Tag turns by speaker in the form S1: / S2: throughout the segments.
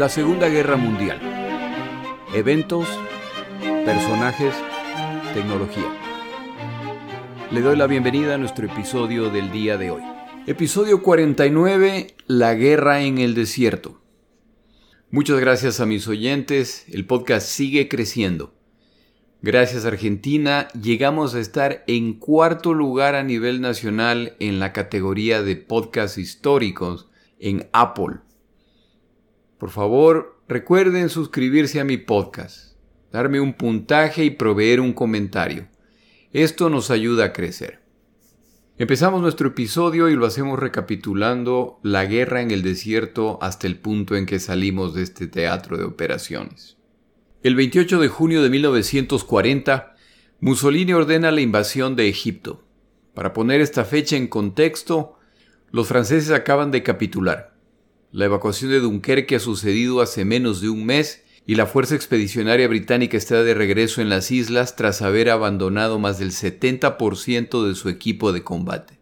S1: La Segunda Guerra Mundial. Eventos, personajes, tecnología. Le doy la bienvenida a nuestro episodio del día de hoy. Episodio 49, La Guerra en el Desierto. Muchas gracias a mis oyentes, el podcast sigue creciendo. Gracias Argentina, llegamos a estar en cuarto lugar a nivel nacional en la categoría de podcasts históricos en Apple. Por favor, recuerden suscribirse a mi podcast, darme un puntaje y proveer un comentario. Esto nos ayuda a crecer. Empezamos nuestro episodio y lo hacemos recapitulando la guerra en el desierto hasta el punto en que salimos de este teatro de operaciones. El 28 de junio de 1940, Mussolini ordena la invasión de Egipto. Para poner esta fecha en contexto, los franceses acaban de capitular. La evacuación de Dunkerque ha sucedido hace menos de un mes y la Fuerza Expedicionaria Británica está de regreso en las islas tras haber abandonado más del 70% de su equipo de combate.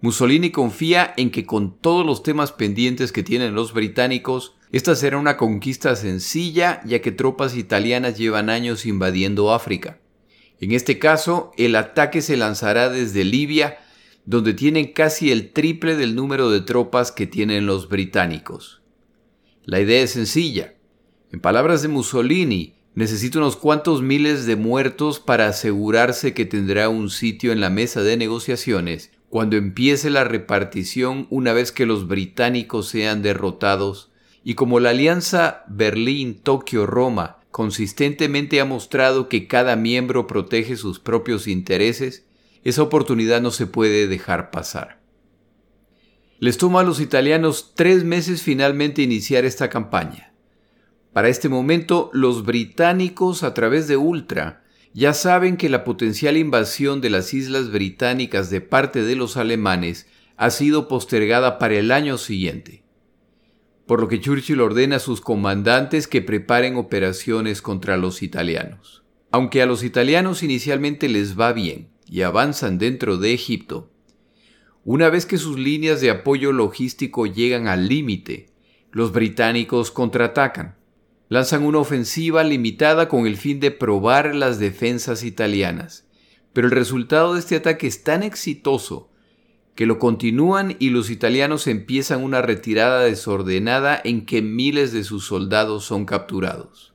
S1: Mussolini confía en que con todos los temas pendientes que tienen los británicos, esta será una conquista sencilla ya que tropas italianas llevan años invadiendo África. En este caso, el ataque se lanzará desde Libia, donde tienen casi el triple del número de tropas que tienen los británicos. La idea es sencilla. En palabras de Mussolini, necesita unos cuantos miles de muertos para asegurarse que tendrá un sitio en la mesa de negociaciones cuando empiece la repartición una vez que los británicos sean derrotados y como la alianza Berlín-Tokio-Roma consistentemente ha mostrado que cada miembro protege sus propios intereses, esa oportunidad no se puede dejar pasar. Les toma a los italianos tres meses finalmente iniciar esta campaña. Para este momento, los británicos, a través de Ultra, ya saben que la potencial invasión de las islas británicas de parte de los alemanes ha sido postergada para el año siguiente por lo que Churchill ordena a sus comandantes que preparen operaciones contra los italianos. Aunque a los italianos inicialmente les va bien y avanzan dentro de Egipto, una vez que sus líneas de apoyo logístico llegan al límite, los británicos contraatacan. Lanzan una ofensiva limitada con el fin de probar las defensas italianas. Pero el resultado de este ataque es tan exitoso que lo continúan y los italianos empiezan una retirada desordenada en que miles de sus soldados son capturados.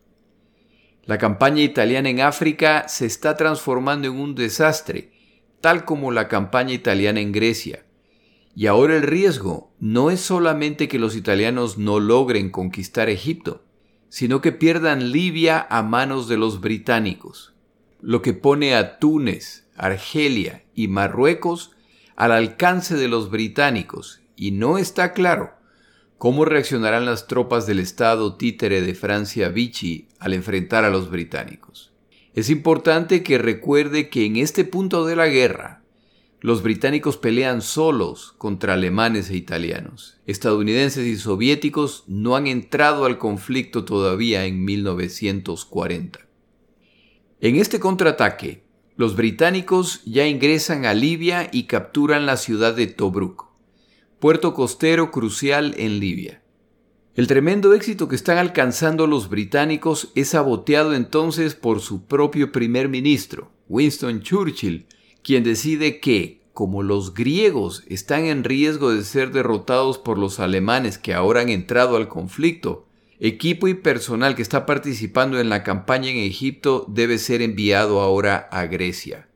S1: La campaña italiana en África se está transformando en un desastre, tal como la campaña italiana en Grecia. Y ahora el riesgo no es solamente que los italianos no logren conquistar Egipto, sino que pierdan Libia a manos de los británicos, lo que pone a Túnez, Argelia y Marruecos al alcance de los británicos y no está claro cómo reaccionarán las tropas del Estado títere de Francia Vichy al enfrentar a los británicos. Es importante que recuerde que en este punto de la guerra, los británicos pelean solos contra alemanes e italianos. Estadounidenses y soviéticos no han entrado al conflicto todavía en 1940. En este contraataque, los británicos ya ingresan a Libia y capturan la ciudad de Tobruk, puerto costero crucial en Libia. El tremendo éxito que están alcanzando los británicos es saboteado entonces por su propio primer ministro, Winston Churchill, quien decide que, como los griegos están en riesgo de ser derrotados por los alemanes que ahora han entrado al conflicto, Equipo y personal que está participando en la campaña en Egipto debe ser enviado ahora a Grecia.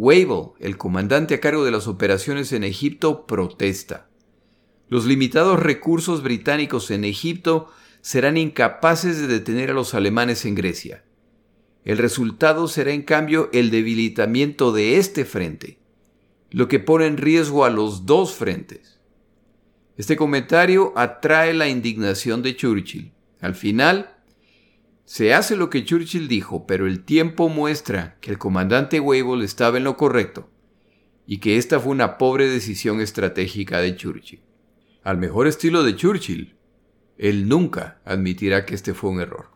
S1: Wavell, el comandante a cargo de las operaciones en Egipto, protesta. Los limitados recursos británicos en Egipto serán incapaces de detener a los alemanes en Grecia. El resultado será en cambio el debilitamiento de este frente, lo que pone en riesgo a los dos frentes. Este comentario atrae la indignación de Churchill. Al final, se hace lo que Churchill dijo, pero el tiempo muestra que el comandante Wavell estaba en lo correcto y que esta fue una pobre decisión estratégica de Churchill. Al mejor estilo de Churchill, él nunca admitirá que este fue un error.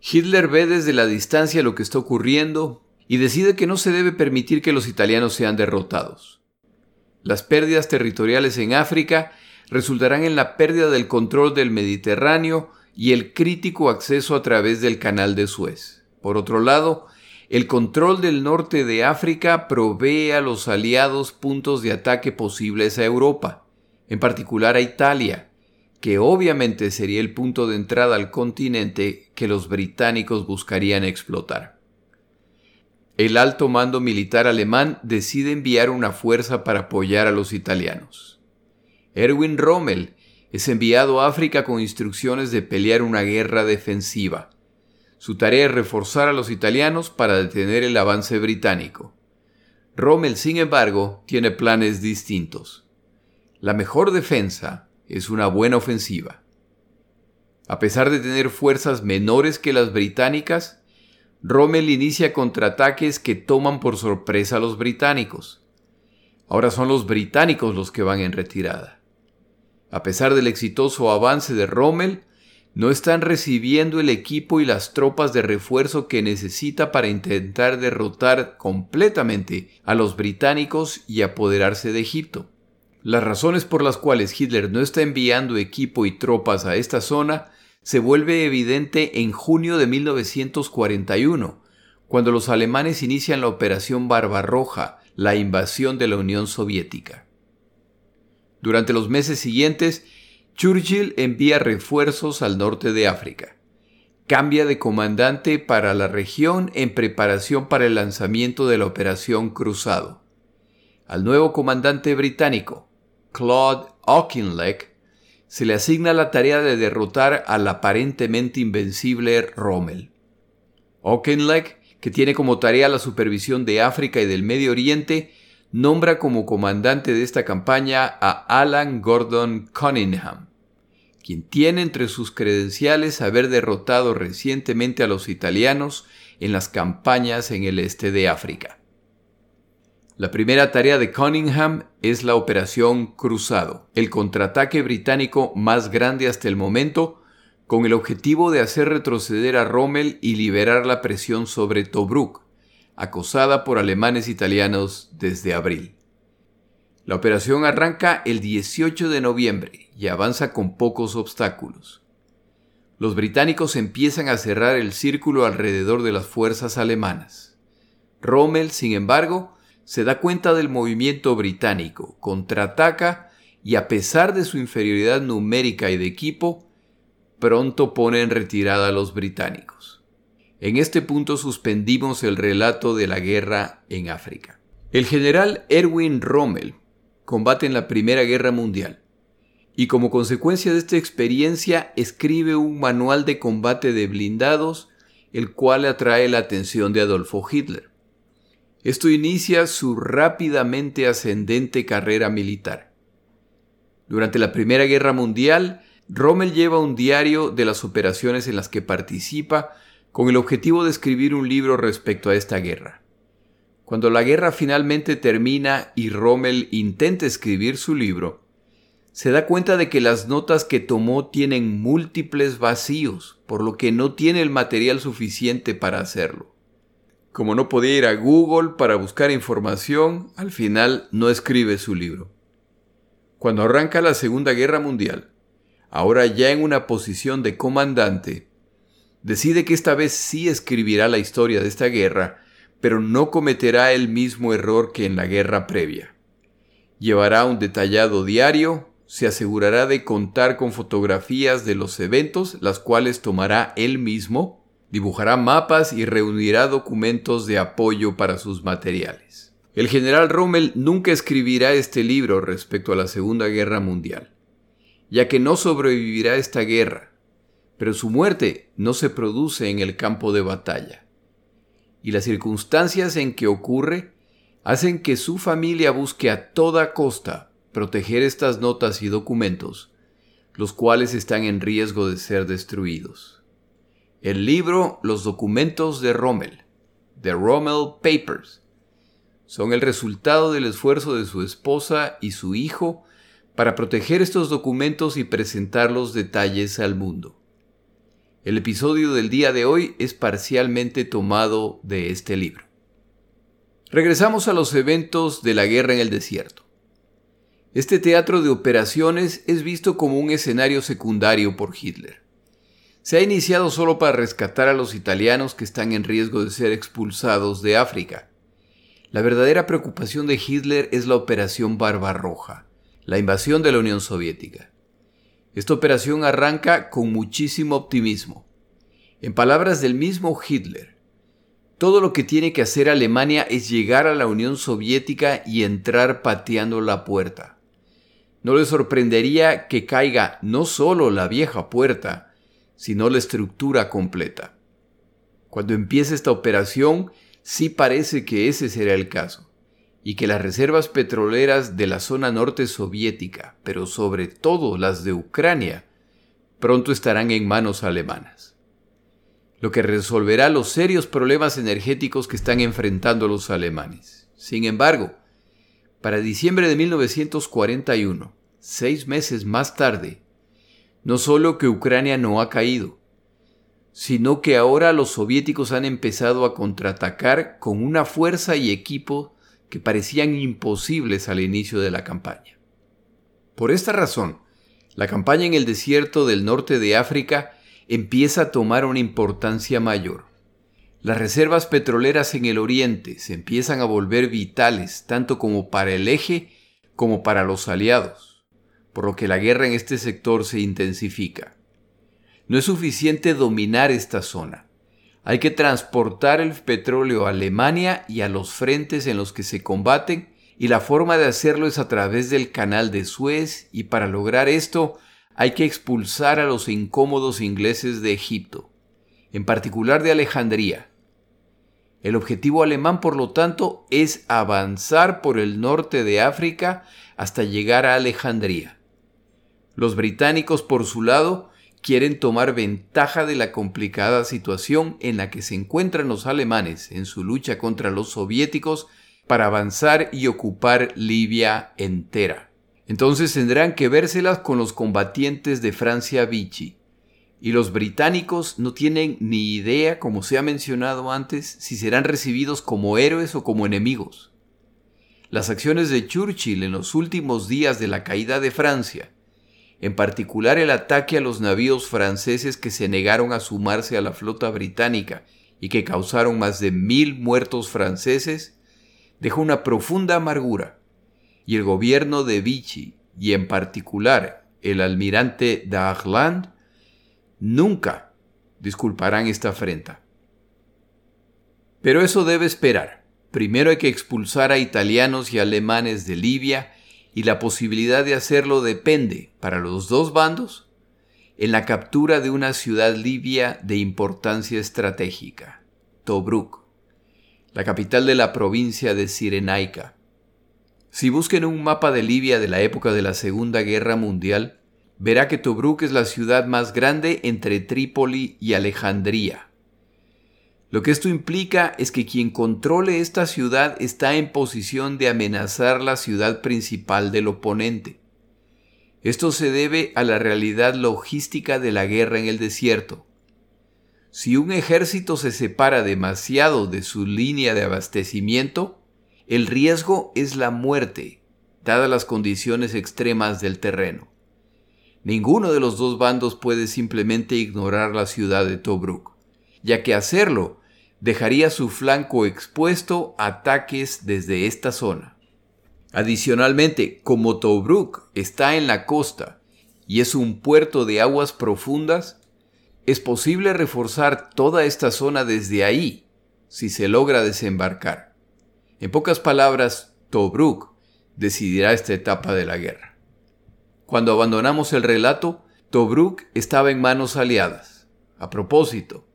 S1: Hitler ve desde la distancia lo que está ocurriendo y decide que no se debe permitir que los italianos sean derrotados. Las pérdidas territoriales en África resultarán en la pérdida del control del Mediterráneo y el crítico acceso a través del canal de Suez. Por otro lado, el control del norte de África provee a los aliados puntos de ataque posibles a Europa, en particular a Italia, que obviamente sería el punto de entrada al continente que los británicos buscarían explotar. El alto mando militar alemán decide enviar una fuerza para apoyar a los italianos. Erwin Rommel es enviado a África con instrucciones de pelear una guerra defensiva. Su tarea es reforzar a los italianos para detener el avance británico. Rommel, sin embargo, tiene planes distintos. La mejor defensa es una buena ofensiva. A pesar de tener fuerzas menores que las británicas, Rommel inicia contraataques que toman por sorpresa a los británicos. Ahora son los británicos los que van en retirada. A pesar del exitoso avance de Rommel, no están recibiendo el equipo y las tropas de refuerzo que necesita para intentar derrotar completamente a los británicos y apoderarse de Egipto. Las razones por las cuales Hitler no está enviando equipo y tropas a esta zona se vuelve evidente en junio de 1941, cuando los alemanes inician la Operación Barbarroja, la invasión de la Unión Soviética. Durante los meses siguientes, Churchill envía refuerzos al norte de África. Cambia de comandante para la región en preparación para el lanzamiento de la Operación Cruzado. Al nuevo comandante británico, Claude Auchinleck, se le asigna la tarea de derrotar al aparentemente invencible Rommel. Auchinleck, que tiene como tarea la supervisión de África y del Medio Oriente, nombra como comandante de esta campaña a Alan Gordon Cunningham, quien tiene entre sus credenciales haber derrotado recientemente a los italianos en las campañas en el este de África. La primera tarea de Cunningham es la Operación Cruzado, el contraataque británico más grande hasta el momento, con el objetivo de hacer retroceder a Rommel y liberar la presión sobre Tobruk, acosada por alemanes italianos desde abril. La operación arranca el 18 de noviembre y avanza con pocos obstáculos. Los británicos empiezan a cerrar el círculo alrededor de las fuerzas alemanas. Rommel, sin embargo, se da cuenta del movimiento británico, contraataca y a pesar de su inferioridad numérica y de equipo, pronto pone en retirada a los británicos. En este punto suspendimos el relato de la guerra en África. El general Erwin Rommel combate en la Primera Guerra Mundial y como consecuencia de esta experiencia escribe un manual de combate de blindados, el cual atrae la atención de Adolfo Hitler. Esto inicia su rápidamente ascendente carrera militar. Durante la Primera Guerra Mundial, Rommel lleva un diario de las operaciones en las que participa con el objetivo de escribir un libro respecto a esta guerra. Cuando la guerra finalmente termina y Rommel intenta escribir su libro, se da cuenta de que las notas que tomó tienen múltiples vacíos, por lo que no tiene el material suficiente para hacerlo. Como no podía ir a Google para buscar información, al final no escribe su libro. Cuando arranca la Segunda Guerra Mundial, ahora ya en una posición de comandante, decide que esta vez sí escribirá la historia de esta guerra, pero no cometerá el mismo error que en la guerra previa. Llevará un detallado diario, se asegurará de contar con fotografías de los eventos, las cuales tomará él mismo, dibujará mapas y reunirá documentos de apoyo para sus materiales. El general Rommel nunca escribirá este libro respecto a la Segunda Guerra Mundial, ya que no sobrevivirá a esta guerra, pero su muerte no se produce en el campo de batalla. Y las circunstancias en que ocurre hacen que su familia busque a toda costa proteger estas notas y documentos, los cuales están en riesgo de ser destruidos. El libro Los documentos de Rommel, The Rommel Papers, son el resultado del esfuerzo de su esposa y su hijo para proteger estos documentos y presentar los detalles al mundo. El episodio del día de hoy es parcialmente tomado de este libro. Regresamos a los eventos de la guerra en el desierto. Este teatro de operaciones es visto como un escenario secundario por Hitler. Se ha iniciado solo para rescatar a los italianos que están en riesgo de ser expulsados de África. La verdadera preocupación de Hitler es la Operación Barbarroja, la invasión de la Unión Soviética. Esta operación arranca con muchísimo optimismo. En palabras del mismo Hitler, todo lo que tiene que hacer Alemania es llegar a la Unión Soviética y entrar pateando la puerta. No le sorprendería que caiga no solo la vieja puerta, sino la estructura completa. Cuando empiece esta operación, sí parece que ese será el caso, y que las reservas petroleras de la zona norte soviética, pero sobre todo las de Ucrania, pronto estarán en manos alemanas. Lo que resolverá los serios problemas energéticos que están enfrentando los alemanes. Sin embargo, para diciembre de 1941, seis meses más tarde, no solo que Ucrania no ha caído, sino que ahora los soviéticos han empezado a contraatacar con una fuerza y equipo que parecían imposibles al inicio de la campaña. Por esta razón, la campaña en el desierto del norte de África empieza a tomar una importancia mayor. Las reservas petroleras en el oriente se empiezan a volver vitales tanto como para el eje como para los aliados, por lo que la guerra en este sector se intensifica. No es suficiente dominar esta zona. Hay que transportar el petróleo a Alemania y a los frentes en los que se combaten y la forma de hacerlo es a través del canal de Suez y para lograr esto hay que expulsar a los incómodos ingleses de Egipto, en particular de Alejandría, el objetivo alemán, por lo tanto, es avanzar por el norte de África hasta llegar a Alejandría. Los británicos, por su lado, quieren tomar ventaja de la complicada situación en la que se encuentran los alemanes en su lucha contra los soviéticos para avanzar y ocupar Libia entera. Entonces tendrán que vérselas con los combatientes de Francia Vichy, y los británicos no tienen ni idea, como se ha mencionado antes, si serán recibidos como héroes o como enemigos. Las acciones de Churchill en los últimos días de la caída de Francia, en particular el ataque a los navíos franceses que se negaron a sumarse a la flota británica y que causaron más de mil muertos franceses, dejó una profunda amargura, y el gobierno de Vichy, y en particular el almirante Darlan, nunca disculparán esta afrenta. Pero eso debe esperar. Primero hay que expulsar a italianos y alemanes de Libia y la posibilidad de hacerlo depende, para los dos bandos, en la captura de una ciudad libia de importancia estratégica, Tobruk, la capital de la provincia de Cirenaica. Si busquen un mapa de Libia de la época de la Segunda Guerra Mundial, verá que Tobruk es la ciudad más grande entre Trípoli y Alejandría. Lo que esto implica es que quien controle esta ciudad está en posición de amenazar la ciudad principal del oponente. Esto se debe a la realidad logística de la guerra en el desierto. Si un ejército se separa demasiado de su línea de abastecimiento, el riesgo es la muerte, dadas las condiciones extremas del terreno. Ninguno de los dos bandos puede simplemente ignorar la ciudad de Tobruk, ya que hacerlo dejaría su flanco expuesto a ataques desde esta zona. Adicionalmente, como Tobruk está en la costa y es un puerto de aguas profundas, es posible reforzar toda esta zona desde ahí si se logra desembarcar. En pocas palabras, Tobruk decidirá esta etapa de la guerra. Cuando abandonamos el relato, Tobruk estaba en manos aliadas. A propósito,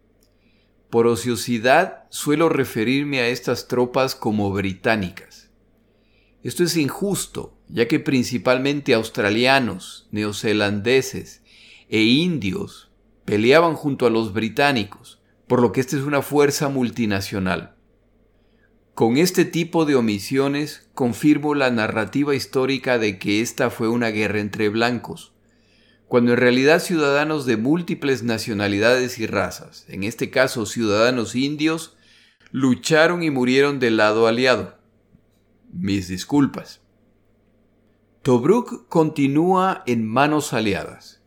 S1: por ociosidad suelo referirme a estas tropas como británicas. Esto es injusto, ya que principalmente australianos, neozelandeses e indios peleaban junto a los británicos, por lo que esta es una fuerza multinacional. Con este tipo de omisiones confirmo la narrativa histórica de que esta fue una guerra entre blancos, cuando en realidad ciudadanos de múltiples nacionalidades y razas, en este caso ciudadanos indios, lucharon y murieron del lado aliado. Mis disculpas. Tobruk continúa en manos aliadas,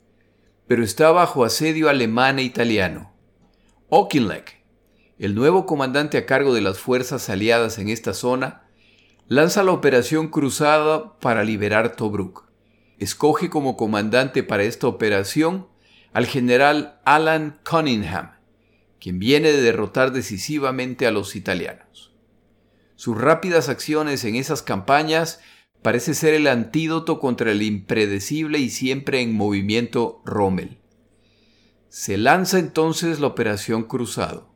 S1: pero está bajo asedio alemán e italiano. Auchinleck, el nuevo comandante a cargo de las fuerzas aliadas en esta zona, lanza la operación cruzada para liberar Tobruk. Escoge como comandante para esta operación al general Alan Cunningham, quien viene de derrotar decisivamente a los italianos. Sus rápidas acciones en esas campañas parece ser el antídoto contra el impredecible y siempre en movimiento Rommel. Se lanza entonces la Operación Cruzado,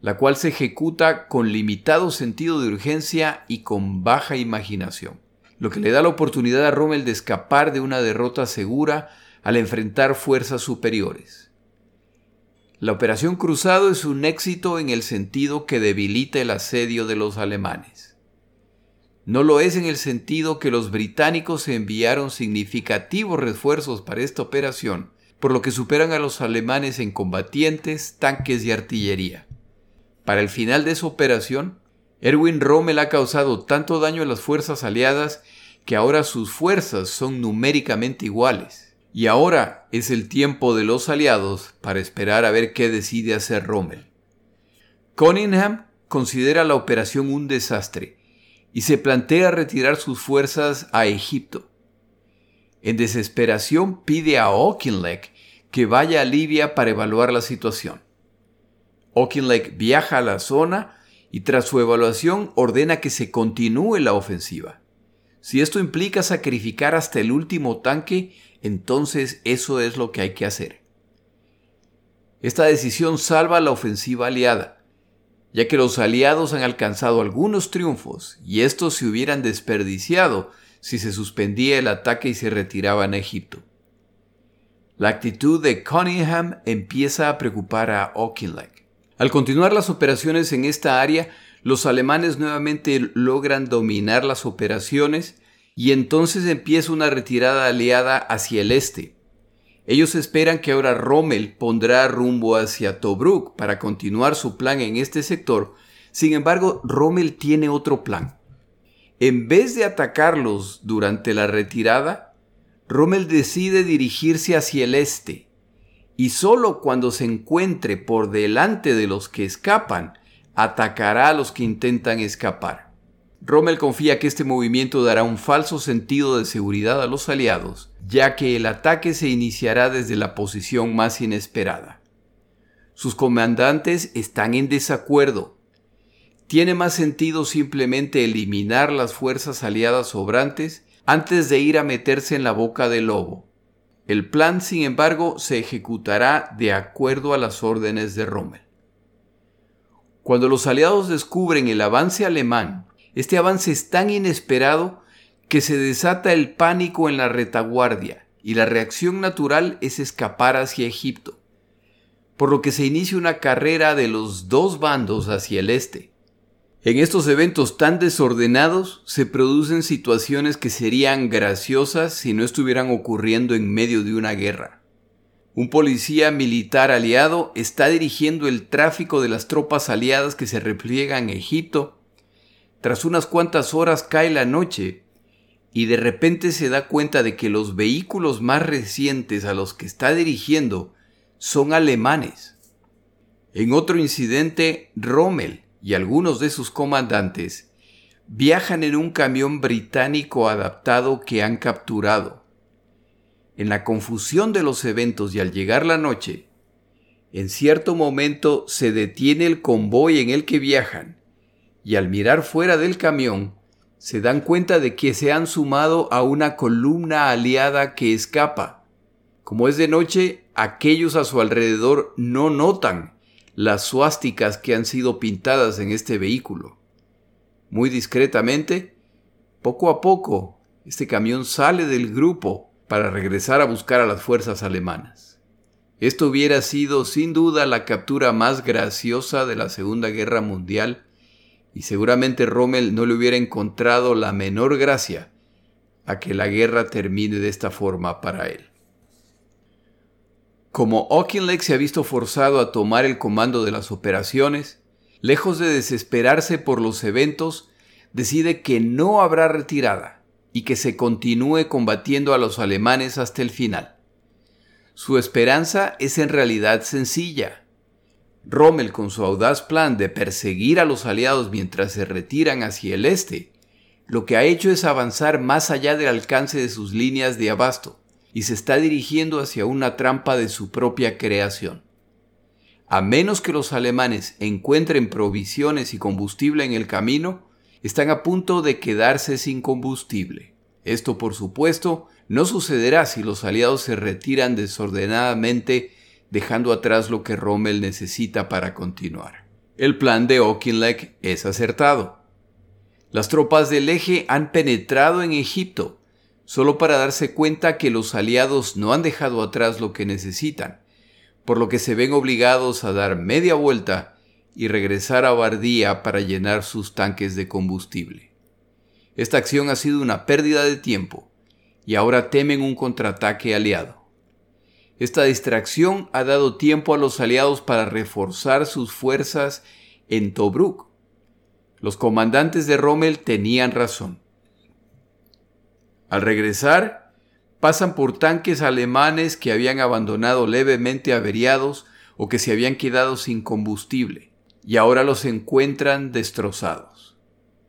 S1: la cual se ejecuta con limitado sentido de urgencia y con baja imaginación, lo que le da la oportunidad a Rommel de escapar de una derrota segura al enfrentar fuerzas superiores. La Operación Cruzado es un éxito en el sentido que debilita el asedio de los alemanes. No lo es en el sentido que los británicos enviaron significativos refuerzos para esta operación, por lo que superan a los alemanes en combatientes, tanques y artillería. Para el final de esa operación, Erwin Rommel ha causado tanto daño a las fuerzas aliadas que ahora sus fuerzas son numéricamente iguales. Y ahora es el tiempo de los aliados para esperar a ver qué decide hacer Rommel. Cunningham considera la operación un desastre y se plantea retirar sus fuerzas a Egipto. En desesperación pide a Auchinleck que vaya a Libia para evaluar la situación. Auchinleck viaja a la zona y tras su evaluación ordena que se continúe la ofensiva. Si esto implica sacrificar hasta el último tanque, entonces eso es lo que hay que hacer. Esta decisión salva la ofensiva aliada, ya que los aliados han alcanzado algunos triunfos y estos se hubieran desperdiciado si se suspendía el ataque y se retiraban a Egipto. La actitud de Cunningham empieza a preocupar a Auchinleck. Al continuar las operaciones en esta área, los alemanes nuevamente logran dominar las operaciones y entonces empieza una retirada aliada hacia el este, ellos esperan que ahora Rommel pondrá rumbo hacia Tobruk para continuar su plan en este sector. Sin embargo, Rommel tiene otro plan. En vez de atacarlos durante la retirada, Rommel decide dirigirse hacia el este y solo cuando se encuentre por delante de los que escapan, atacará a los que intentan escapar. Rommel confía que este movimiento dará un falso sentido de seguridad a los aliados, ya que el ataque se iniciará desde la posición más inesperada. Sus comandantes están en desacuerdo. Tiene más sentido simplemente eliminar las fuerzas aliadas sobrantes antes de ir a meterse en la boca del lobo. El plan, sin embargo, se ejecutará de acuerdo a las órdenes de Rommel. Cuando los aliados descubren el avance alemán este avance es tan inesperado que se desata el pánico en la retaguardia y la reacción natural es escapar hacia Egipto, por lo que se inicia una carrera de los dos bandos hacia el este. En estos eventos tan desordenados se producen situaciones que serían graciosas si no estuvieran ocurriendo en medio de una guerra. Un policía militar aliado está dirigiendo el tráfico de las tropas aliadas que se repliegan en Egipto tras unas cuantas horas cae la noche y de repente se da cuenta de que los vehículos más recientes a los que está dirigiendo son alemanes. En otro incidente, Rommel y algunos de sus comandantes viajan en un camión británico adaptado que han capturado. En la confusión de los eventos y al llegar la noche, en cierto momento se detiene el convoy en el que viajan y al mirar fuera del camión, se dan cuenta de que se han sumado a una columna aliada que escapa. Como es de noche, aquellos a su alrededor no notan las suásticas que han sido pintadas en este vehículo. Muy discretamente, poco a poco, este camión sale del grupo para regresar a buscar a las fuerzas alemanas. Esto hubiera sido sin duda la captura más graciosa de la Segunda Guerra Mundial y seguramente Rommel no le hubiera encontrado la menor gracia a que la guerra termine de esta forma para él. Como Auchinleck se ha visto forzado a tomar el comando de las operaciones, lejos de desesperarse por los eventos, decide que no habrá retirada y que se continúe combatiendo a los alemanes hasta el final. Su esperanza es en realidad sencilla. Rommel, con su audaz plan de perseguir a los aliados mientras se retiran hacia el este, lo que ha hecho es avanzar más allá del alcance de sus líneas de abasto y se está dirigiendo hacia una trampa de su propia creación. A menos que los alemanes encuentren provisiones y combustible en el camino, están a punto de quedarse sin combustible. Esto, por supuesto, no sucederá si los aliados se retiran desordenadamente dejando atrás lo que Rommel necesita para continuar. El plan de Auchinleck es acertado. Las tropas del eje han penetrado en Egipto solo para darse cuenta que los aliados no han dejado atrás lo que necesitan, por lo que se ven obligados a dar media vuelta y regresar a Bardía para llenar sus tanques de combustible. Esta acción ha sido una pérdida de tiempo y ahora temen un contraataque aliado. Esta distracción ha dado tiempo a los aliados para reforzar sus fuerzas en Tobruk, los comandantes de Rommel tenían razón. Al regresar, pasan por tanques alemanes que habían abandonado levemente averiados o que se habían quedado sin combustible, y ahora los encuentran destrozados.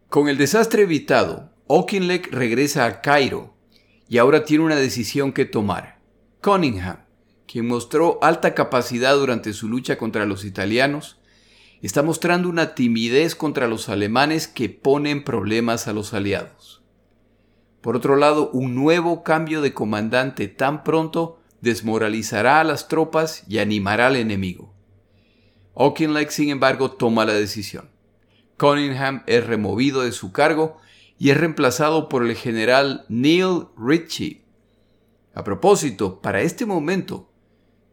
S1: Con el desastre evitado, Auchinleck regresa a Cairo y ahora tiene una decisión que tomar. Cunningham, quien mostró alta capacidad durante su lucha contra los italianos, está mostrando una timidez contra los alemanes que ponen problemas a los aliados. Por otro lado, un nuevo cambio de comandante tan pronto desmoralizará a las tropas y animará al enemigo. Auchinleck, sin embargo, toma la decisión. Cunningham es removido de su cargo y es reemplazado por el general Neil Ritchie. A propósito, para este momento,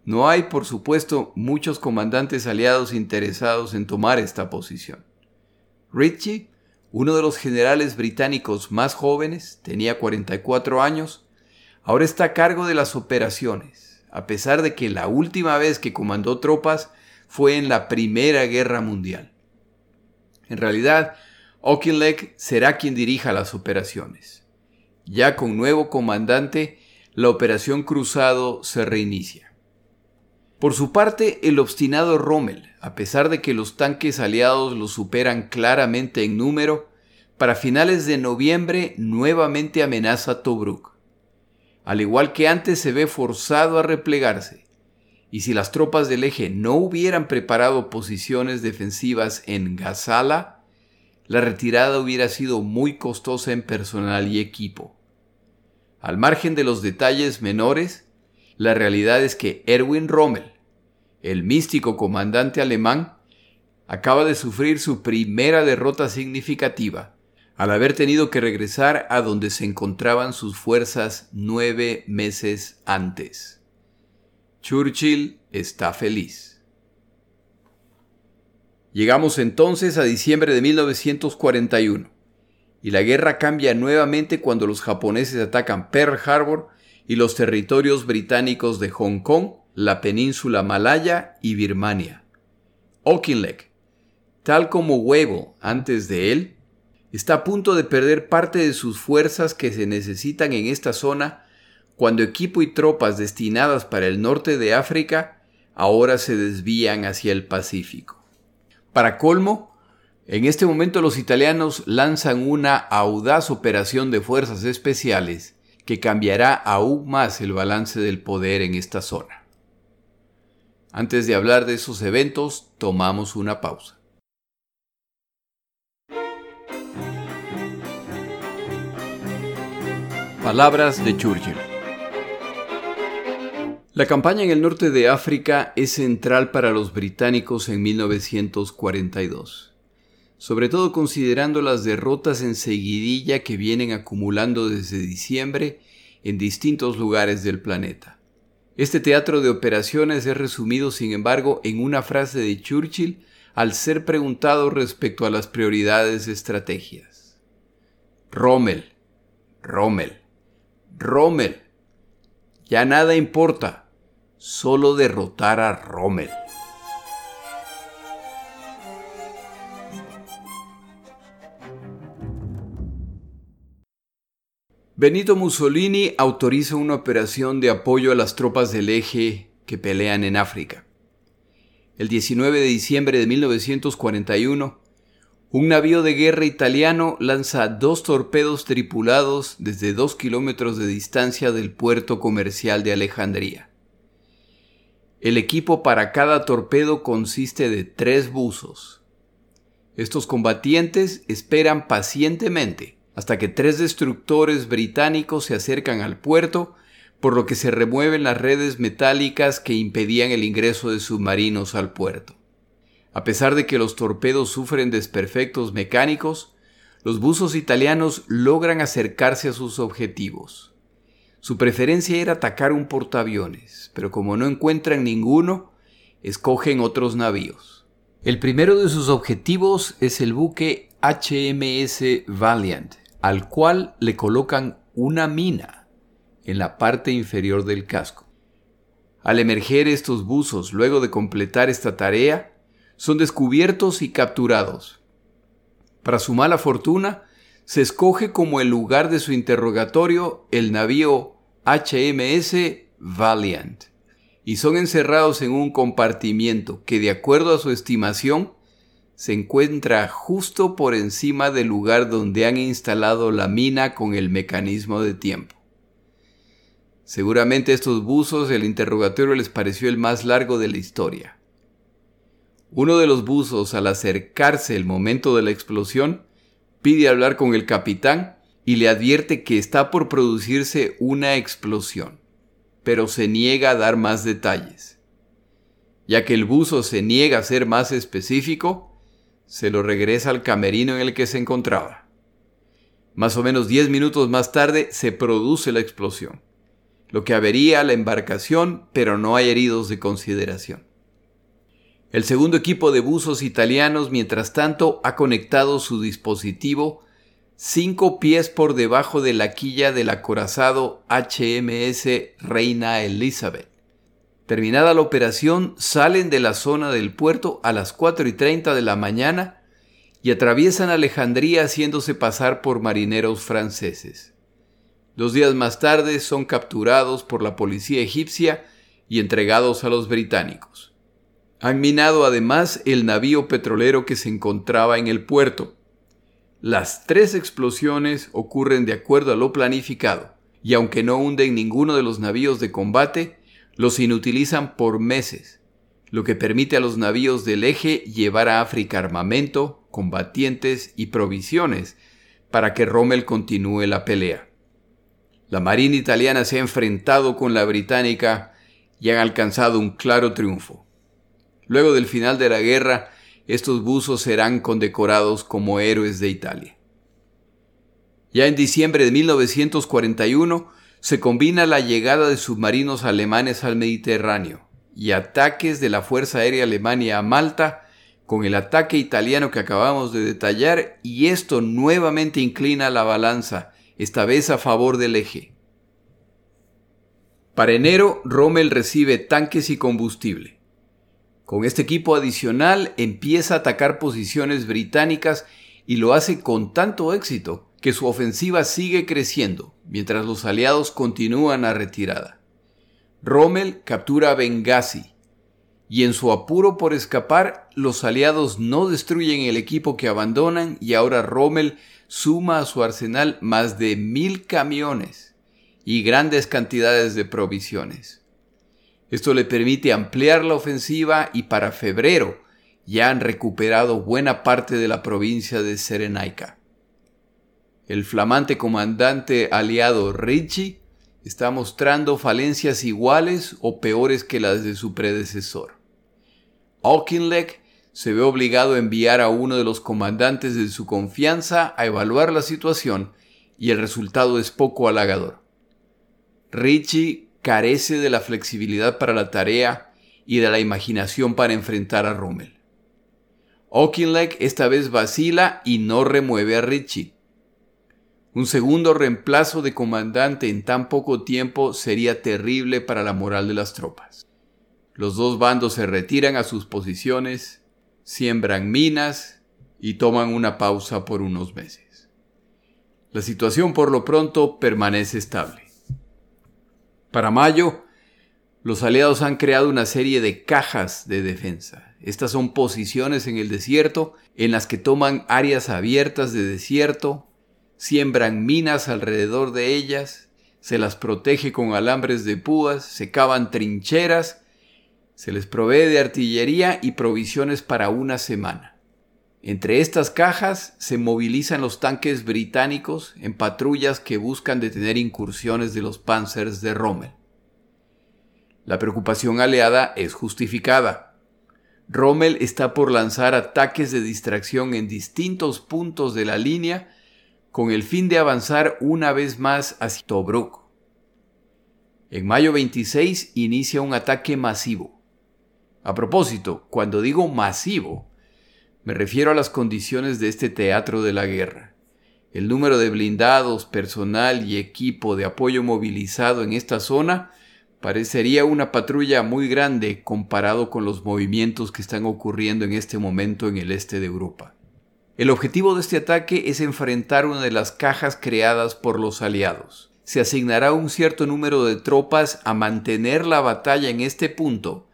S1: no hay, por supuesto, muchos comandantes aliados interesados en tomar esta posición. Ritchie, uno de los generales británicos más jóvenes, tenía 44 años, ahora está a cargo de las operaciones, a pesar de que la última vez que comandó tropas fue en la Primera Guerra Mundial. En realidad, Auchinleck será quien dirija las operaciones. Ya con nuevo comandante, la operación Cruzado se reinicia. Por su parte, el obstinado Rommel, a pesar de que los tanques aliados lo superan claramente en número, para finales de noviembre nuevamente amenaza Tobruk. Al igual que antes se ve forzado a replegarse, y si las tropas del eje no hubieran preparado posiciones defensivas en Gazala, la retirada hubiera sido muy costosa en personal y equipo. Al margen de los detalles menores, la realidad es que Erwin Rommel, el místico comandante alemán, acaba de sufrir su primera derrota significativa, al haber tenido que regresar a donde se encontraban sus fuerzas nueve meses antes. Churchill está feliz. Llegamos entonces a diciembre de 1941, y la guerra cambia nuevamente cuando los japoneses atacan Pearl Harbor y los territorios británicos de Hong Kong la península malaya y Birmania. Auchinleck, tal como Huevo antes de él, está a punto de perder parte de sus fuerzas que se necesitan en esta zona cuando equipo y tropas destinadas para el norte de África ahora se desvían hacia el Pacífico. Para colmo, en este momento los italianos lanzan una audaz operación de fuerzas especiales que cambiará aún más el balance del poder en esta zona. Antes de hablar de esos eventos, tomamos una pausa. Palabras de Churchill. La campaña en el norte de África es central para los británicos en 1942, sobre todo considerando las derrotas en seguidilla que vienen acumulando desde diciembre en distintos lugares del planeta. Este teatro de operaciones es resumido, sin embargo, en una frase de Churchill al ser preguntado respecto a las prioridades de estrategias. Rommel, Rommel, Rommel. Ya nada importa, solo derrotar a Rommel. Benito Mussolini autoriza una operación de apoyo a las tropas del eje que pelean en África. El 19 de diciembre de 1941, un navío de guerra italiano lanza dos torpedos tripulados desde dos kilómetros de distancia del puerto comercial de Alejandría. El equipo para cada torpedo consiste de tres buzos. Estos combatientes esperan pacientemente hasta que tres destructores británicos se acercan al puerto, por lo que se remueven las redes metálicas que impedían el ingreso de submarinos al puerto. A pesar de que los torpedos sufren desperfectos mecánicos, los buzos italianos logran acercarse a sus objetivos. Su preferencia era atacar un portaaviones, pero como no encuentran ninguno, escogen otros navíos. El primero de sus objetivos es el buque HMS Valiant, al cual le colocan una mina en la parte inferior del casco. Al emerger estos buzos luego de completar esta tarea, son descubiertos y capturados. Para su mala fortuna, se escoge como el lugar de su interrogatorio el navío HMS Valiant, y son encerrados en un compartimiento que, de acuerdo a su estimación, se encuentra justo por encima del lugar donde han instalado la mina con el mecanismo de tiempo. Seguramente a estos buzos el interrogatorio les pareció el más largo de la historia. Uno de los buzos, al acercarse el momento de la explosión, pide hablar con el capitán y le advierte que está por producirse una explosión, pero se niega a dar más detalles. Ya que el buzo se niega a ser más específico, se lo regresa al camerino en el que se encontraba. Más o menos diez minutos más tarde se produce la explosión, lo que avería la embarcación, pero no hay heridos de consideración. El segundo equipo de buzos italianos, mientras tanto, ha conectado su dispositivo cinco pies por debajo de la quilla del acorazado HMS Reina Elizabeth. Terminada la operación, salen de la zona del puerto a las 4 y 30 de la mañana y atraviesan Alejandría haciéndose pasar por marineros franceses. Dos días más tarde son capturados por la policía egipcia y entregados a los británicos. Han minado además el navío petrolero que se encontraba en el puerto. Las tres explosiones ocurren de acuerdo a lo planificado, y aunque no hunden ninguno de los navíos de combate, los inutilizan por meses, lo que permite a los navíos del eje llevar a África armamento, combatientes y provisiones para que Rommel continúe la pelea. La Marina italiana se ha enfrentado con la británica y han alcanzado un claro triunfo. Luego del final de la guerra, estos buzos serán condecorados como héroes de Italia. Ya en diciembre de 1941, se combina la llegada de submarinos alemanes al Mediterráneo y ataques de la Fuerza Aérea Alemania a Malta con el ataque italiano que acabamos de detallar y esto nuevamente inclina la balanza, esta vez a favor del eje. Para enero, Rommel recibe tanques y combustible. Con este equipo adicional empieza a atacar posiciones británicas y lo hace con tanto éxito que su ofensiva sigue creciendo mientras los aliados continúan a retirada. Rommel captura Benghazi y en su apuro por escapar, los aliados no destruyen el equipo que abandonan y ahora Rommel suma a su arsenal más de mil camiones y grandes cantidades de provisiones. Esto le permite ampliar la ofensiva y para febrero ya han recuperado buena parte de la provincia de Serenaica. El flamante comandante aliado Ritchie está mostrando falencias iguales o peores que las de su predecesor. Auchinleck se ve obligado a enviar a uno de los comandantes de su confianza a evaluar la situación y el resultado es poco halagador. Ritchie carece de la flexibilidad para la tarea y de la imaginación para enfrentar a Rommel. Auchinleck esta vez vacila y no remueve a Ritchie. Un segundo reemplazo de comandante en tan poco tiempo sería terrible para la moral de las tropas. Los dos bandos se retiran a sus posiciones, siembran minas y toman una pausa por unos meses. La situación por lo pronto permanece estable. Para mayo, los aliados han creado una serie de cajas de defensa. Estas son posiciones en el desierto en las que toman áreas abiertas de desierto, siembran minas alrededor de ellas, se las protege con alambres de púas, se cavan trincheras, se les provee de artillería y provisiones para una semana. Entre estas cajas se movilizan los tanques británicos en patrullas que buscan detener incursiones de los panzers de Rommel. La preocupación aliada es justificada. Rommel está por lanzar ataques de distracción en distintos puntos de la línea con el fin de avanzar una vez más hacia Tobruk. En mayo 26 inicia un ataque masivo. A propósito, cuando digo masivo, me refiero a las condiciones de este teatro de la guerra. El número de blindados, personal y equipo de apoyo movilizado en esta zona Parecería una patrulla muy grande comparado con los movimientos que están ocurriendo en este momento en el este de Europa. El objetivo de este ataque es enfrentar una de las cajas creadas por los aliados. Se asignará un cierto número de tropas a mantener la batalla en este punto,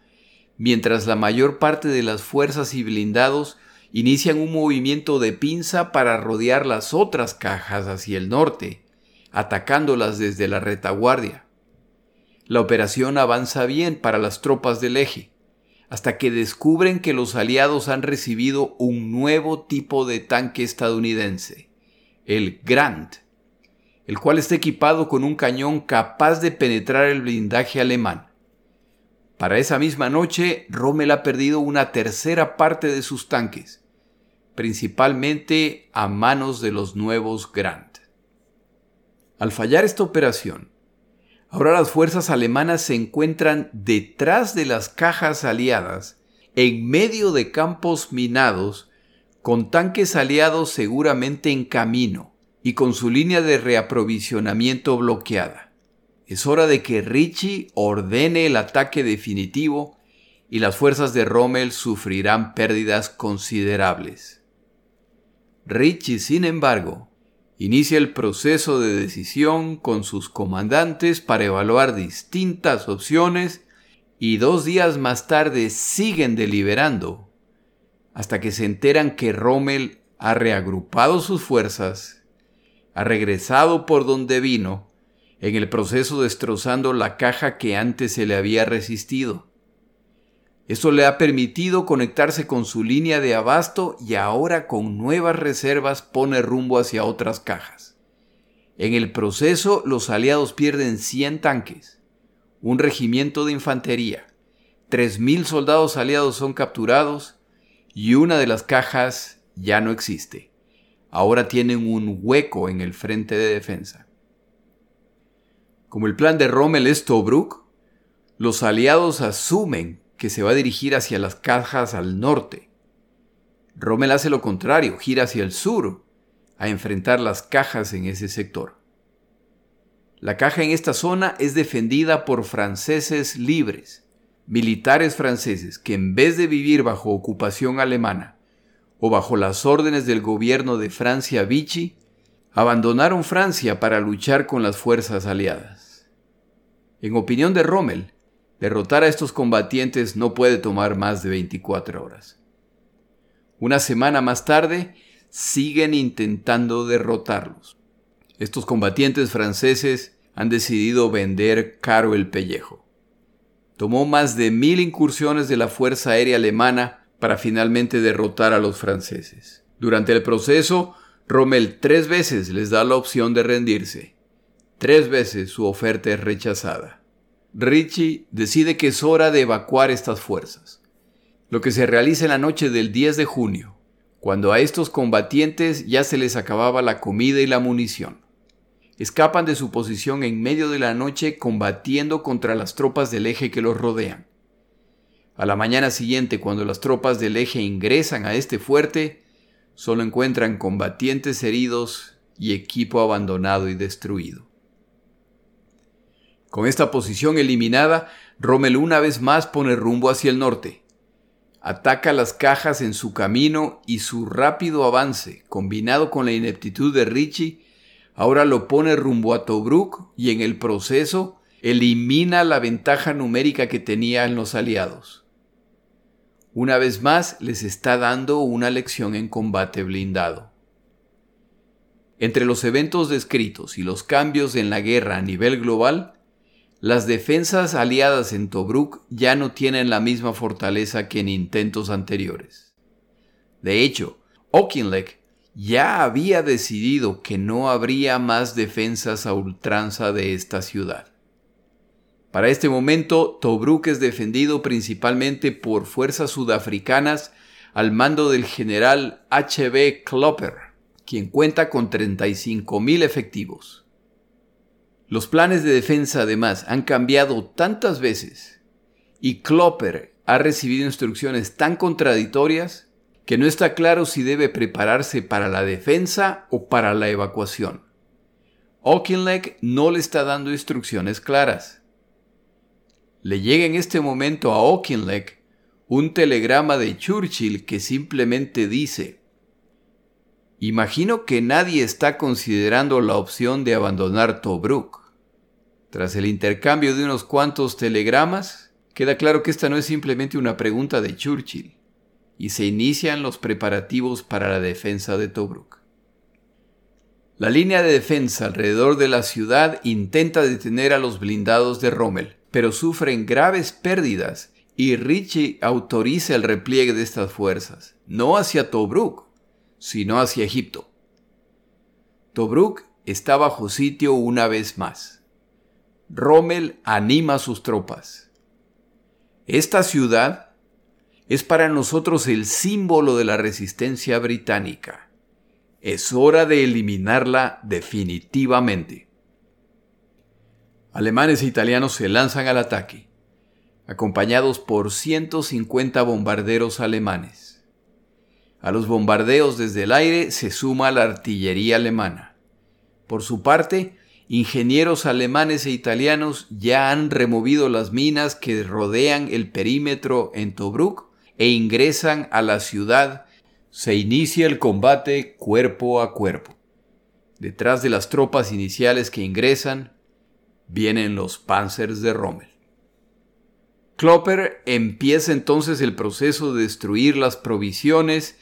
S1: mientras la mayor parte de las fuerzas y blindados inician un movimiento de pinza para rodear las otras cajas hacia el norte, atacándolas desde la retaguardia. La operación avanza bien para las tropas del eje, hasta que descubren que los aliados han recibido un nuevo tipo de tanque estadounidense, el Grant, el cual está equipado con un cañón capaz de penetrar el blindaje alemán. Para esa misma noche, Rommel ha perdido una tercera parte de sus tanques, principalmente a manos de los nuevos Grant. Al fallar esta operación, Ahora las fuerzas alemanas se encuentran detrás de las cajas aliadas, en medio de campos minados, con tanques aliados seguramente en camino y con su línea de reaprovisionamiento bloqueada. Es hora de que Ritchie ordene el ataque definitivo y las fuerzas de Rommel sufrirán pérdidas considerables. Ritchie, sin embargo, inicia el proceso de decisión con sus comandantes para evaluar distintas opciones y dos días más tarde siguen deliberando hasta que se enteran que Rommel ha reagrupado sus fuerzas, ha regresado por donde vino, en el proceso destrozando la caja que antes se le había resistido. Esto le ha permitido conectarse con su línea de abasto y ahora con nuevas reservas pone rumbo hacia otras cajas. En el proceso los aliados pierden 100 tanques, un regimiento de infantería, 3.000 soldados aliados son capturados y una de las cajas ya no existe. Ahora tienen un hueco en el frente de defensa. Como el plan de Rommel es Tobruk, los aliados asumen que se va a dirigir hacia las cajas al norte. Rommel hace lo contrario, gira hacia el sur, a enfrentar las cajas en ese sector. La caja en esta zona es defendida por franceses libres, militares franceses que en vez de vivir bajo ocupación alemana o bajo las órdenes del gobierno de Francia Vichy, abandonaron Francia para luchar con las fuerzas aliadas. En opinión de Rommel, Derrotar a estos combatientes no puede tomar más de 24 horas. Una semana más tarde, siguen intentando derrotarlos. Estos combatientes franceses han decidido vender caro el pellejo. Tomó más de mil incursiones de la Fuerza Aérea Alemana para finalmente derrotar a los franceses. Durante el proceso, Rommel tres veces les da la opción de rendirse. Tres veces su oferta es rechazada. Richie decide que es hora de evacuar estas fuerzas, lo que se realiza en la noche del 10 de junio, cuando a estos combatientes ya se les acababa la comida y la munición. Escapan de su posición en medio de la noche combatiendo contra las tropas del eje que los rodean. A la mañana siguiente, cuando las tropas del eje ingresan a este fuerte, solo encuentran combatientes heridos y equipo abandonado y destruido. Con esta posición eliminada, Rommel una vez más pone rumbo hacia el norte. Ataca las cajas en su camino y su rápido avance, combinado con la ineptitud de Richie, ahora lo pone rumbo a Tobruk y en el proceso elimina la ventaja numérica que tenían los aliados. Una vez más les está dando una lección en combate blindado. Entre los eventos descritos y los cambios en la guerra a nivel global, las defensas aliadas en Tobruk ya no tienen la misma fortaleza que en intentos anteriores. De hecho, Auchinleck ya había decidido que no habría más defensas a ultranza de esta ciudad. Para este momento, Tobruk es defendido principalmente por fuerzas sudafricanas al mando del general H.B. Klopper, quien cuenta con 35.000 efectivos. Los planes de defensa además han cambiado tantas veces y Klopper ha recibido instrucciones tan contradictorias que no está claro si debe prepararse para la defensa o para la evacuación. Auchinleck no le está dando instrucciones claras. Le llega en este momento a Auchinleck un telegrama de Churchill que simplemente dice Imagino que nadie está considerando la opción de abandonar Tobruk. Tras el intercambio de unos cuantos telegramas, queda claro que esta no es simplemente una pregunta de Churchill, y se inician los preparativos para la defensa de Tobruk. La línea de defensa alrededor de la ciudad intenta detener a los blindados de Rommel, pero sufren graves pérdidas y Ritchie autoriza el repliegue de estas fuerzas, no hacia Tobruk, sino hacia Egipto. Tobruk está bajo sitio una vez más. Rommel anima a sus tropas. Esta ciudad es para nosotros el símbolo de la resistencia británica. Es hora de eliminarla definitivamente. Alemanes e italianos se lanzan al ataque, acompañados por 150 bombarderos alemanes. A los bombardeos desde el aire se suma la artillería alemana. Por su parte, ingenieros alemanes e italianos ya han removido las minas que rodean el perímetro en Tobruk e ingresan a la ciudad. Se inicia el combate cuerpo a cuerpo. Detrás de las tropas iniciales que ingresan, vienen los Panzers de Rommel. Klopper empieza entonces el proceso de destruir las provisiones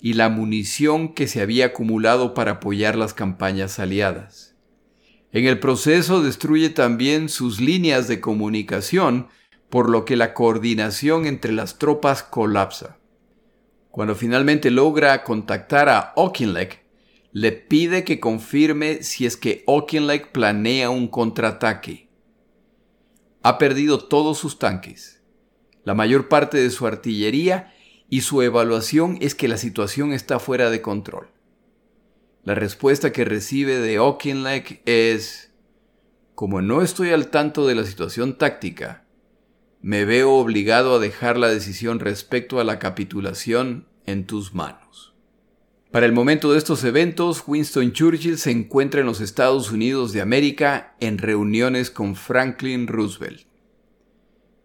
S1: y la munición que se había acumulado para apoyar las campañas aliadas. En el proceso destruye también sus líneas de comunicación, por lo que la coordinación entre las tropas colapsa. Cuando finalmente logra contactar a Auchinleck, le pide que confirme si es que Auchinleck planea un contraataque. Ha perdido todos sus tanques, la mayor parte de su artillería y su evaluación es que la situación está fuera de control. La respuesta que recibe de Auchinleck es, como no estoy al tanto de la situación táctica, me veo obligado a dejar la decisión respecto a la capitulación en tus manos. Para el momento de estos eventos, Winston Churchill se encuentra en los Estados Unidos de América en reuniones con Franklin Roosevelt.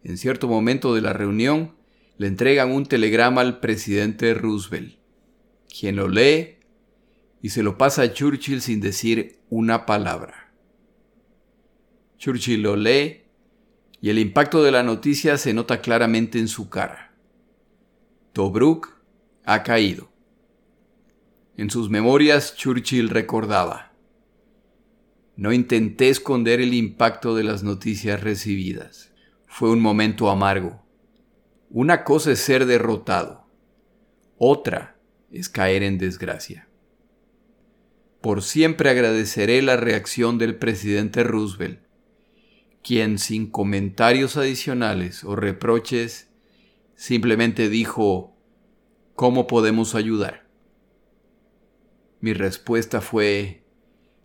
S1: En cierto momento de la reunión, le entregan un telegrama al presidente Roosevelt, quien lo lee y se lo pasa a Churchill sin decir una palabra. Churchill lo lee y el impacto de la noticia se nota claramente en su cara. Tobruk ha caído. En sus memorias Churchill recordaba, no intenté esconder el impacto de las noticias recibidas. Fue un momento amargo una cosa es ser derrotado, otra es caer en desgracia. Por siempre agradeceré la reacción del presidente Roosevelt, quien sin comentarios adicionales o reproches simplemente dijo, ¿cómo podemos ayudar? Mi respuesta fue,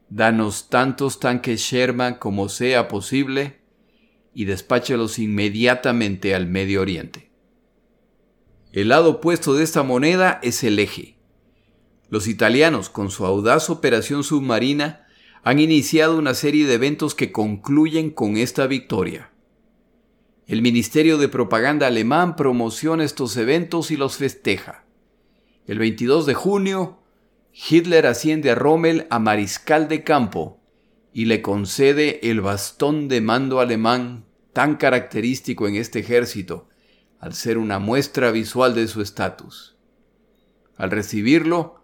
S1: danos tantos tanques Sherman como sea posible y despáchalos inmediatamente al Medio Oriente. El lado opuesto de esta moneda es el eje. Los italianos, con su audaz operación submarina, han iniciado una serie de eventos que concluyen con esta victoria. El Ministerio de Propaganda alemán promociona estos eventos y los festeja. El 22 de junio, Hitler asciende a Rommel a mariscal de campo y le concede el bastón de mando alemán tan característico en este ejército, al ser una muestra visual de su estatus. Al recibirlo,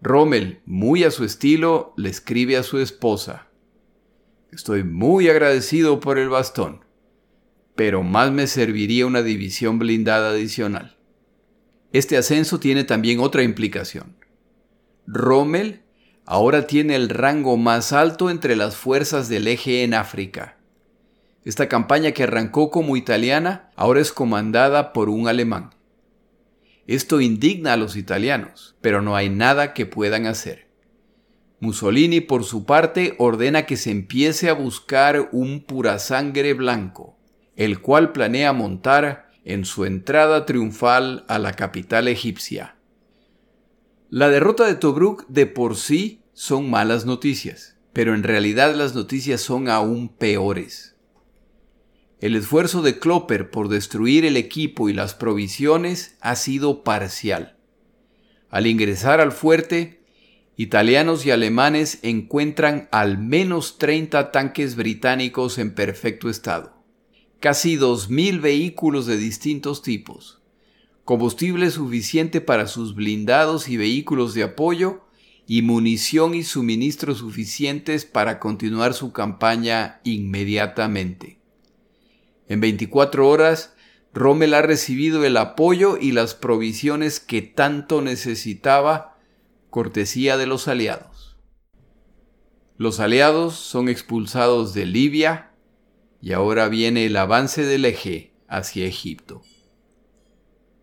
S1: Rommel, muy a su estilo, le escribe a su esposa, Estoy muy agradecido por el bastón, pero más me serviría una división blindada adicional. Este ascenso tiene también otra implicación. Rommel ahora tiene el rango más alto entre las fuerzas del eje en África. Esta campaña que arrancó como italiana ahora es comandada por un alemán. Esto indigna a los italianos, pero no hay nada que puedan hacer. Mussolini, por su parte, ordena que se empiece a buscar un purasangre blanco, el cual planea montar en su entrada triunfal a la capital egipcia. La derrota de Tobruk de por sí son malas noticias, pero en realidad las noticias son aún peores. El esfuerzo de Klopper por destruir el equipo y las provisiones ha sido parcial. Al ingresar al fuerte, italianos y alemanes encuentran al menos 30 tanques británicos en perfecto estado, casi 2.000 vehículos de distintos tipos, combustible suficiente para sus blindados y vehículos de apoyo, y munición y suministros suficientes para continuar su campaña inmediatamente. En 24 horas, Rommel ha recibido el apoyo y las provisiones que tanto necesitaba, cortesía de los aliados. Los aliados son expulsados de Libia y ahora viene el avance del eje hacia Egipto.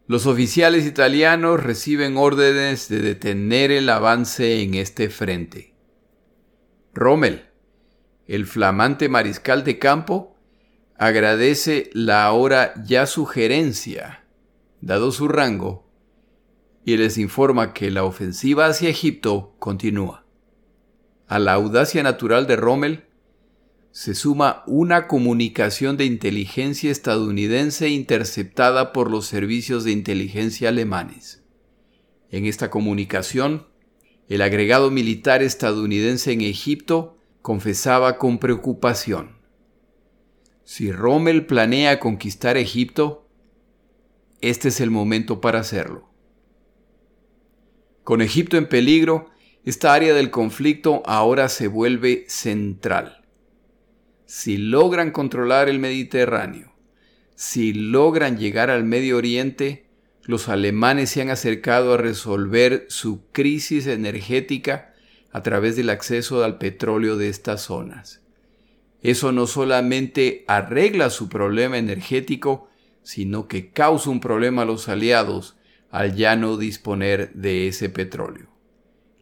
S1: Los oficiales italianos reciben órdenes de detener el avance en este frente. Rommel, el flamante mariscal de campo, agradece la ahora ya sugerencia, dado su rango, y les informa que la ofensiva hacia Egipto continúa. A la audacia natural de Rommel se suma una comunicación de inteligencia estadounidense interceptada por los servicios de inteligencia alemanes. En esta comunicación, el agregado militar estadounidense en Egipto confesaba con preocupación. Si Rommel planea conquistar Egipto, este es el momento para hacerlo. Con Egipto en peligro, esta área del conflicto ahora se vuelve central si logran controlar el Mediterráneo, si logran llegar al Medio Oriente, los alemanes se han acercado a resolver su crisis energética a través del acceso al petróleo de estas zonas. Eso no solamente arregla su problema energético, sino que causa un problema a los aliados al ya no disponer de ese petróleo.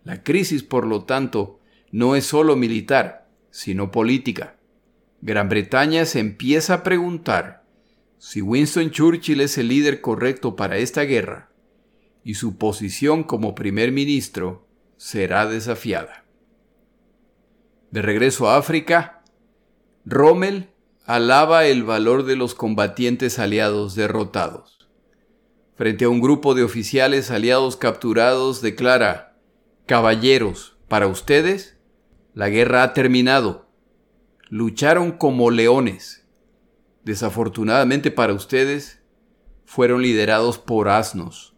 S1: La crisis, por lo tanto, no es solo militar, sino política. Gran Bretaña se empieza a preguntar si Winston Churchill es el líder correcto para esta guerra y su posición como primer ministro será desafiada. De regreso a África, Rommel alaba el valor de los combatientes aliados derrotados. Frente a un grupo de oficiales aliados capturados, declara, Caballeros, para ustedes, la guerra ha terminado lucharon como leones. Desafortunadamente para ustedes, fueron liderados por asnos.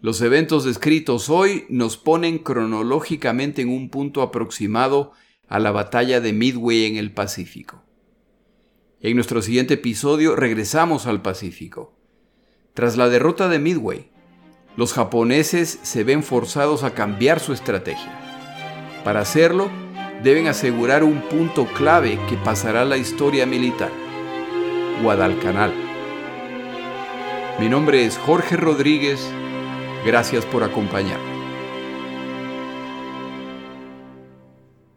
S1: Los eventos descritos hoy nos ponen cronológicamente en un punto aproximado a la batalla de Midway en el Pacífico. En nuestro siguiente episodio regresamos al Pacífico. Tras la derrota de Midway, los japoneses se ven forzados a cambiar su estrategia. Para hacerlo, deben asegurar un punto clave que pasará a la historia militar, Guadalcanal. Mi nombre es Jorge Rodríguez, gracias por acompañarme.